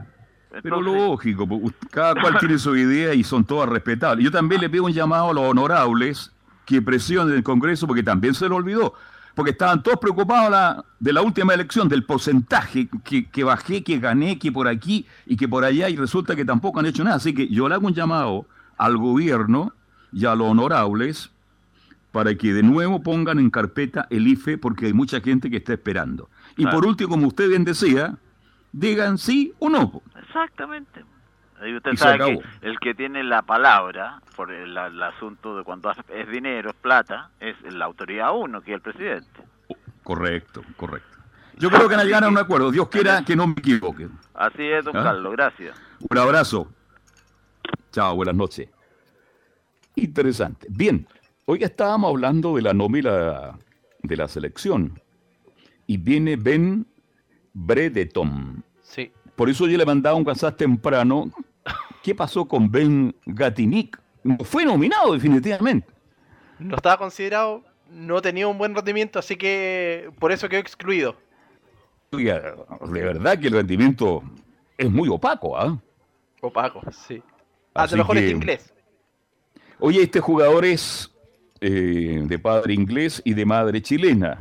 Pero lógico, pues, cada cual tiene su idea y son todas respetables. Yo también le pido un llamado a los honorables que presionen el Congreso porque también se lo olvidó. Porque estaban todos preocupados la- de la última elección, del porcentaje que, que bajé, que gané, que por aquí y que por allá, y resulta que tampoco han hecho nada. Así que yo le hago un llamado al gobierno y a los honorables para que de nuevo pongan en carpeta el IFE porque hay mucha gente que está esperando. Y Claro. por último, como usted bien decía, digan sí o no. Exactamente. Y usted Y sabe que el que tiene la palabra por el, asunto de cuando es dinero, es plata, es la autoridad uno, que es el presidente. Correcto, correcto. Yo creo que van a llegar a un acuerdo. Dios quiera que no me equivoque. Así es, don ¿Ah? Carlos, gracias. Un abrazo. Chao, buenas noches. Interesante. Bien, hoy estábamos hablando de la nómina de la selección. Y viene Ben Bredeton. Sí. Por eso yo le mandaba un WhatsApp temprano. ¿Qué pasó con Ben Gatinic? Fue nominado definitivamente. No estaba considerado, no tenía un buen rendimiento, así que por eso quedó excluido. De verdad que el rendimiento es muy opaco, ¿ah? Opaco, sí. A Así lo mejor que- es inglés. Oye, este jugador es eh, de padre inglés y de madre chilena.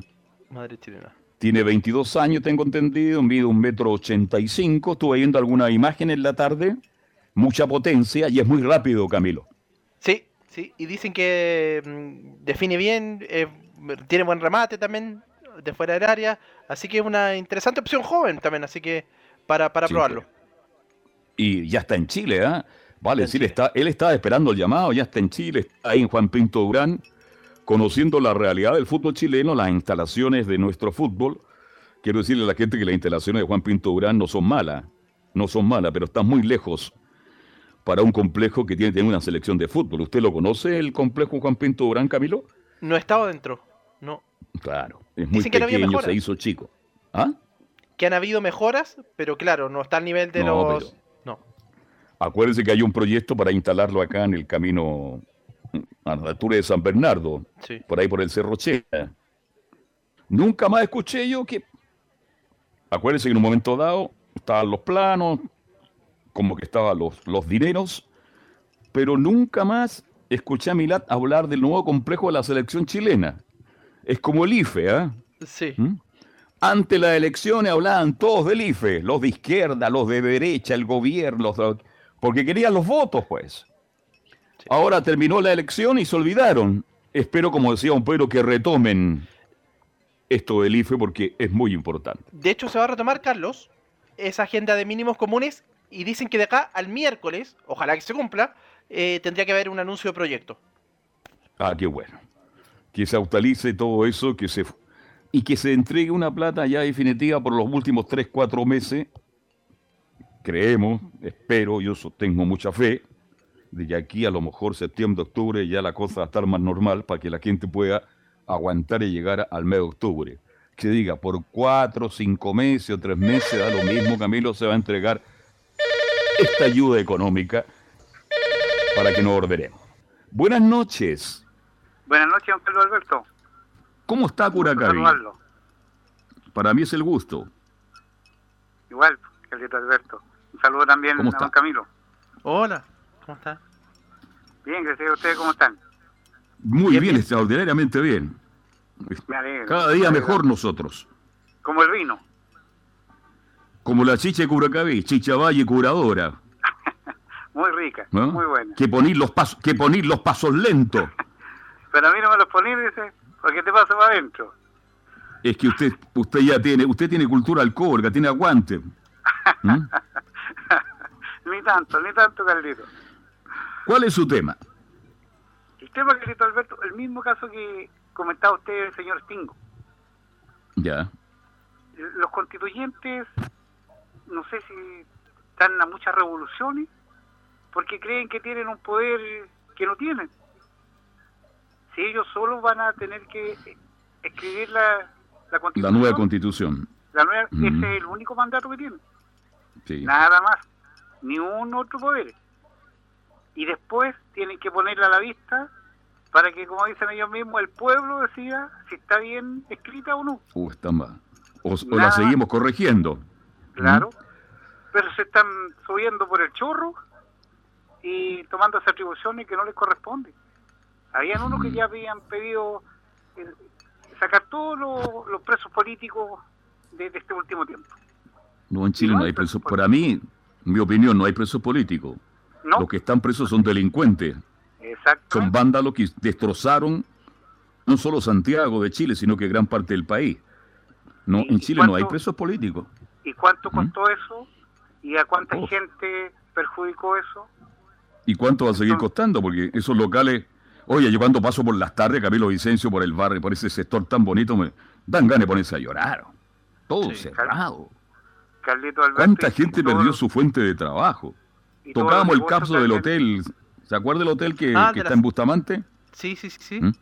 Madre chilena. Tiene 22 años, tengo entendido, mide un metro 85. Estuve viendo alguna imagen en la tarde. Mucha potencia y es muy rápido, Camilo. Sí, sí. Y dicen que mm, define bien, eh, tiene buen remate también de fuera del área. Así que es una interesante opción joven también, así que para, para probarlo. Y ya está en Chile, ¿ah? Vale, decir, está, él estaba esperando el llamado, ya está en Chile, está ahí en Juan Pinto Durán, conociendo la realidad del fútbol chileno, las instalaciones de nuestro fútbol. Quiero decirle a la gente que las instalaciones de Juan Pinto Durán no son malas, no son malas, pero están muy lejos para un complejo que tiene, tiene una selección de fútbol. ¿Usted lo conoce, el complejo Juan Pinto Durán, Camilo? No he estado dentro, no. Claro, es muy Dicen no pequeño, se hizo chico. ¿Ah? Que han habido mejoras, pero claro, no está al nivel de No, los... pero-. Acuérdense que hay un proyecto para instalarlo acá en el camino a la altura de San Bernardo, Sí. por ahí por el Cerro Chela. Nunca más escuché yo que. Acuérdense que en un momento dado estaban los planos, como que estaban los, los dineros, pero nunca más escuché a Milat hablar del nuevo complejo de la selección chilena. Es como el IFE, ¿ah? Sí. ¿Mm? Ante las elecciones hablaban todos del IFE, los de izquierda, los de derecha, el gobierno, los de- porque querían los votos, pues. Ahora terminó la elección y se olvidaron. Espero, como decía un Pedro, que retomen esto del IFE porque es muy importante. De hecho, se va a retomar, Carlos, esa agenda de mínimos comunes y dicen que de acá al miércoles, ojalá que se cumpla, eh, tendría que haber un anuncio de proyecto. Ah, qué bueno. Que se actualice todo eso, que se y que se entregue una plata ya definitiva por los últimos 3, 4 meses. Creemos, espero, yo so- tengo mucha fe, de que aquí a lo mejor septiembre, octubre ya la cosa va a estar más normal para que la gente pueda aguantar y llegar al mes de octubre. Que diga, por cuatro, cinco meses o tres meses, da lo mismo, Camilo, se va a entregar esta ayuda económica para que nos ordenemos. Buenas noches. Buenas noches, don Pedro Alberto. ¿Cómo está Curacaví? Para mí es el gusto. Igual, Carlito Alberto. Un saludo también ¿Cómo a don Camilo. Hola, ¿cómo está? Bien, gracias a ustedes, ¿cómo están? Muy bien, extraordinariamente bien. Me alegro. Cada día mejor nosotros. Como el vino. Como la chicha de Curacaví, chicha valle curadora. Muy rica, ¿no? muy buena. Que poner los pasos, que poner los pasos lentos. Pero a mí no me los poní, dice, porque te paso para adentro. Es que usted, usted ya tiene, usted tiene cultura alcohólica, tiene aguante. ¿Mm? Ni tanto, ni tanto, Carlito. ¿Cuál es su tema? El tema, Carlito Alberto, el mismo caso que comentaba usted el señor Stingo. Ya. Los constituyentes, no sé si están a muchas revoluciones, porque creen que tienen un poder que no tienen. Si ellos solo van a tener que escribir la, la La constitución, nueva constitución. la nueva- ese es el único mandato que tienen. Sí. Nada más, ni un otro poder. Y después tienen que ponerla a la vista para que, como dicen ellos mismos, el pueblo decida si está bien escrita o no. Uh, está mal. O, la seguimos corrigiendo. Claro. Pero se están subiendo por el chorro y tomando esas atribuciones que no les corresponden. Habían unos que ya habían pedido eh, sacar todos los, los presos políticos de, de este último tiempo. No, en Chile no hay presos. Para mí, mi opinión, no hay presos políticos. No. Los que están presos son delincuentes. Exacto. Son vándalos que destrozaron no solo Santiago de Chile, sino que gran parte del país. No, en Chile no hay presos políticos. ¿Y cuánto costó eso? ¿Y a cuánta Oh. gente perjudicó eso? ¿Y cuánto va a seguir costando? Porque esos locales... Oye, yo cuando paso por las tardes, Camilo Vicencio, por el barrio, por ese sector tan bonito, me dan ganas de ponerse a llorar. Todo cerrado. Carlito Alberto. ¿Cuánta gente todo- perdió su fuente de trabajo? y Tocábamos el capso del hotel. ¿Se acuerda del hotel que, Ah, que está en Bustamante? Sí, sí, sí. sí. ¿Mm?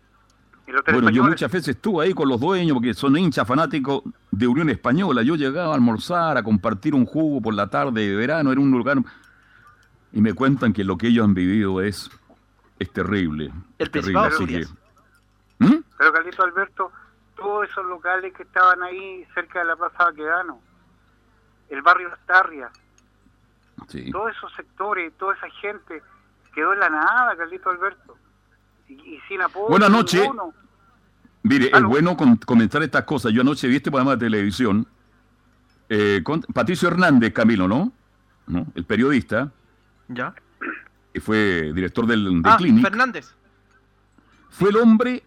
Bueno, yo muchas veces estuve ahí con los dueños porque son hinchas fanáticos de Unión Española. Yo llegaba a almorzar, a compartir un jugo por la tarde de verano, era un lugar... Y me cuentan que lo que ellos han vivido es, es terrible. El terrible. Así que... ¿Mm? Pero Carlito Alberto, todos esos locales que estaban ahí cerca de la Plaza Baquedano, el barrio Astarria, todos esos sectores, toda esa gente quedó en la nada, Carlito Alberto. Y, sin apoyo. Buenas noches. Mire, es bueno comentar estas cosas. Yo anoche vi este programa de televisión eh, con Patricio Hernández, Camilo, ¿no? ¿no? El periodista. Ya. Que fue director del, ah, Fernández. Fue el hombre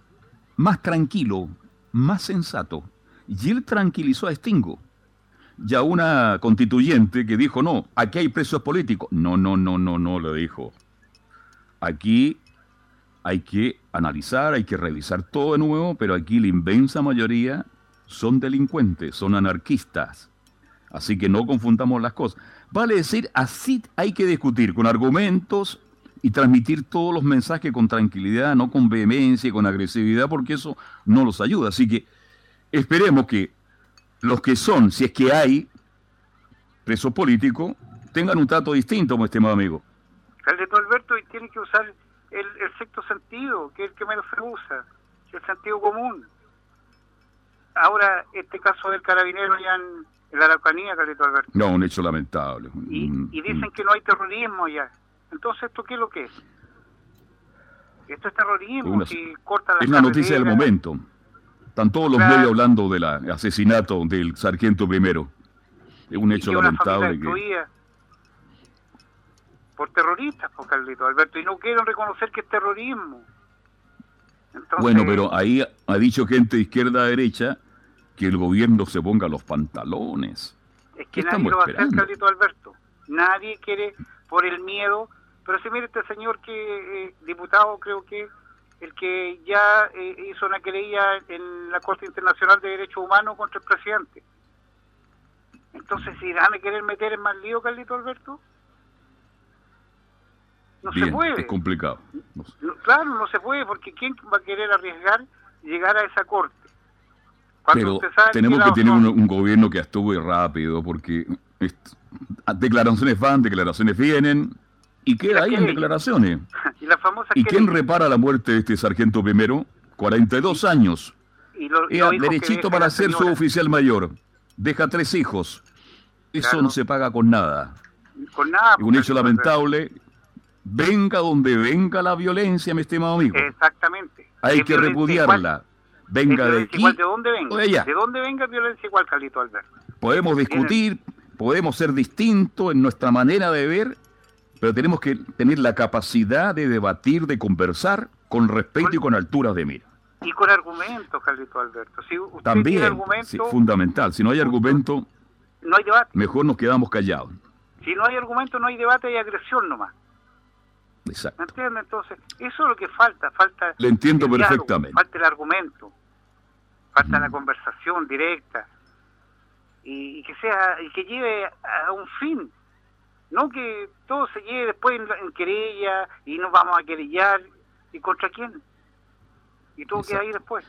más tranquilo, más sensato. Y él tranquilizó a Stingo. Ya una constituyente que dijo, no, aquí hay presos políticos. No, no, no, no, no, le dijo. Aquí hay que analizar, hay que revisar todo de nuevo, pero aquí la inmensa mayoría son delincuentes, son anarquistas. Así que no confundamos las cosas. Vale decir, así hay que discutir con argumentos y transmitir todos los mensajes con tranquilidad, no con vehemencia y con agresividad, porque eso no los ayuda. Así que esperemos que los que son, si es que hay presos políticos, tengan un trato distinto, mi estimado amigo. Caldeto Alberto y tiene que usar el, sexto sentido, que es el que menos se usa, el sentido común. Ahora, este caso del carabinero ya en, la Araucanía, Caldeto Alberto. No, un hecho lamentable. Y, dicen que no hay terrorismo ya. Entonces, ¿esto qué es lo que es? Esto es terrorismo, si corta la Es la noticia del momento. Están todos los medios hablando del asesinato del sargento primero. Es un hecho lamentable que... Por terroristas, por Carlito Alberto, y no quieren reconocer que es terrorismo. Bueno, pero ahí ha dicho gente de izquierda a derecha que el gobierno se ponga los pantalones. Es que nadie lo va a hacer, Carlito Alberto. Nadie quiere, por el miedo, pero si mire este señor que, eh, diputado creo que el que ya eh, hizo una querella en la Corte Internacional de Derechos Humanos contra el presidente. Entonces, si van a querer meter en más lío, Carlito Alberto, no se puede. Es complicado. claro, no se puede, porque ¿quién va a querer arriesgar llegar a esa corte? Pero tenemos que, tener un, gobierno que actúe rápido, porque declaraciones van, declaraciones vienen, y queda ahí en declaraciones. ¿Y, quién repara la muerte de este sargento primero? 42 años. Y derechito para ser su oficial mayor. Deja tres hijos. Eso no se paga con nada. Con nada. un hecho lamentable. Venga donde venga la violencia, mi estimado amigo. Exactamente. Hay que repudiarla. Venga de aquí. ¿De dónde venga? De, dónde venga violencia igual, Carlito Alberto? Podemos discutir, podemos ser distintos en nuestra manera de ver, pero tenemos que tener la capacidad de debatir, de conversar con respeto y con altura de mira. Y con argumentos, Carlito Alberto. Si usted También, es fundamental. Si no hay argumento, no hay debate. mejor nos quedamos callados. Si no hay argumento, no hay debate, hay agresión nomás. Exacto. ¿Me entiende? Entonces, eso es lo que falta. falta Le entiendo perfectamente. falta el argumento, falta la conversación directa y, que sea y que lleve a un fin. No que todo se lleve después en, querella y nos vamos a querellar. ¿Y contra quién? Y todo queda ahí después.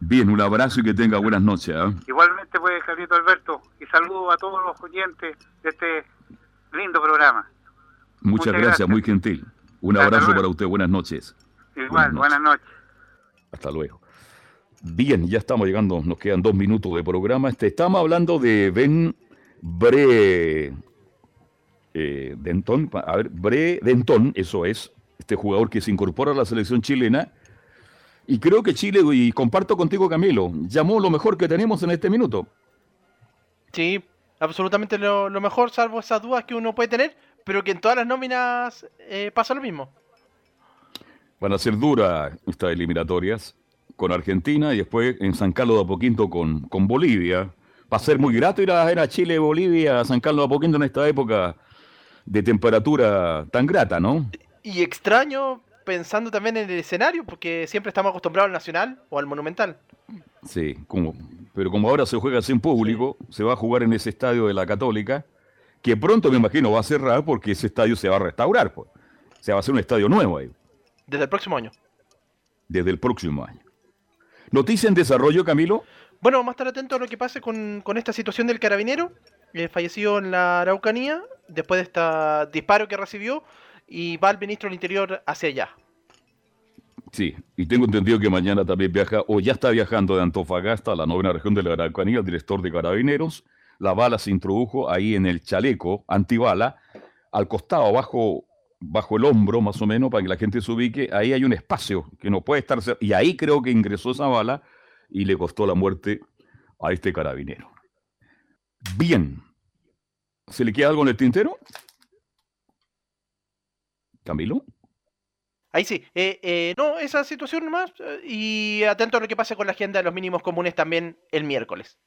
Bien, un abrazo y que tenga buenas noches. ¿ah? Igualmente, pues, Carlito Alberto, y saludo a todos los oyentes de este lindo programa. Muchas, gracias, muy gentil. Un abrazo para usted, buenas noches. Igual, buenas noches. Hasta luego. Bien, ya estamos llegando, nos quedan dos minutos de programa. Este, estamos hablando de Ben Bre eh, Denton, a ver, Bre Denton, eso es, este jugador que se incorpora a la selección chilena. Y creo que Chile, y comparto contigo Camilo, llamó lo mejor que tenemos en este minuto. Sí, absolutamente lo, lo mejor, salvo esas dudas que uno puede tener pero que en todas las nóminas eh, pasa lo mismo. Van a ser duras estas eliminatorias con Argentina y después en San Carlos de Apoquinto con, con Bolivia. Va a ser muy grato ir a, a Chile, Bolivia, San Carlos de Apoquinto en esta época de temperatura tan grata, ¿no? Y extraño pensando también en el escenario, porque siempre estamos acostumbrados al Nacional o al Monumental. Sí, como, pero como ahora se juega sin público, se va a jugar en ese estadio de la Católica que pronto me imagino va a cerrar porque ese estadio se va a restaurar. Pues. O sea, va a ser un estadio nuevo ahí. Desde el próximo año. desde el próximo año. ¿Noticia en desarrollo, Camilo? Bueno, vamos a estar atentos a lo que pase con, esta situación del carabinero, eh, fallecido en la Araucanía, después de este disparo que recibió, y va el ministro del Interior hacia allá. Sí, y tengo entendido que mañana también viaja, o ya está viajando de Antofagasta a la novena región de la Araucanía, el director de Carabineros. La bala se introdujo ahí en el chaleco antibala, al costado, bajo, bajo el hombro más o menos, para que la gente se ubique. Ahí hay un espacio que no puede estar. Y ahí creo que ingresó esa bala y le costó la muerte a este carabinero. Bien. ¿Se le queda algo en el tintero? Camilo. Ahí sí. Eh, eh, no, esa situación nomás. Eh, y atento a lo que pase con la agenda de los mínimos comunes también el miércoles.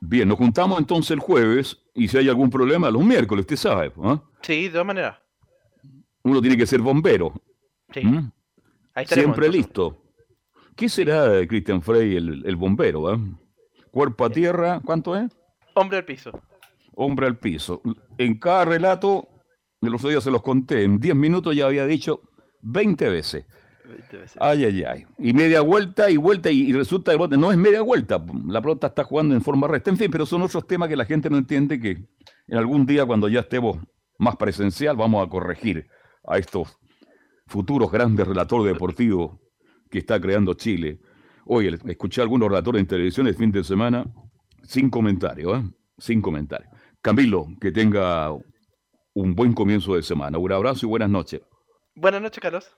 Bien, nos juntamos entonces el jueves y si hay algún problema, los miércoles, usted sabe. ¿ah? Sí, de todas maneras. Uno tiene que ser bombero. Sí. ¿Mm? Siempre listo. ¿Qué será, Christian Frey, el, bombero? ¿eh? Cuerpo a tierra, ¿cuánto es? Hombre al piso. Hombre al piso. En cada relato, de los días se los conté, en 10 minutos ya había dicho 20 veces. 20 veces. Ay, ay, ay. Y media vuelta y vuelta y, resulta que no es media vuelta. La pelota está jugando en forma recta. En fin, pero son otros temas que la gente no entiende que en algún día cuando ya estemos más presencial vamos a corregir a estos futuros grandes relatores deportivos que está creando Chile. Hoy escuché algunos relatores en televisión el fin de semana sin comentario, ¿eh? sin comentario. Camilo, que tenga un buen comienzo de semana. Un abrazo y buenas noches. Buenas noches, Carlos.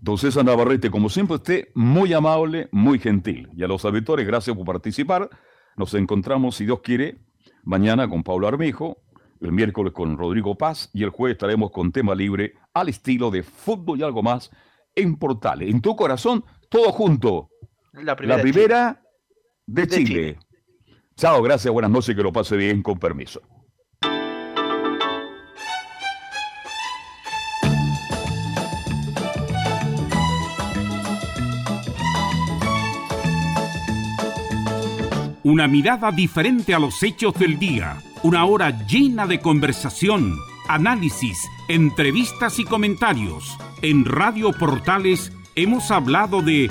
Don César Navarrete, como siempre, usted muy amable, muy gentil. Y a los auditores, gracias por participar. Nos encontramos, si Dios quiere, mañana con Pablo Armijo, el miércoles con Rodrigo Paz y el jueves estaremos con tema libre al estilo de fútbol y algo más en Portales. En tu corazón, todo junto. La primera, de, Chile. Chao, gracias, buenas noches, que lo pase bien, con permiso. Una mirada diferente a los hechos del día. Una hora llena de conversación, análisis, entrevistas y comentarios en Radio Portales hemos hablado de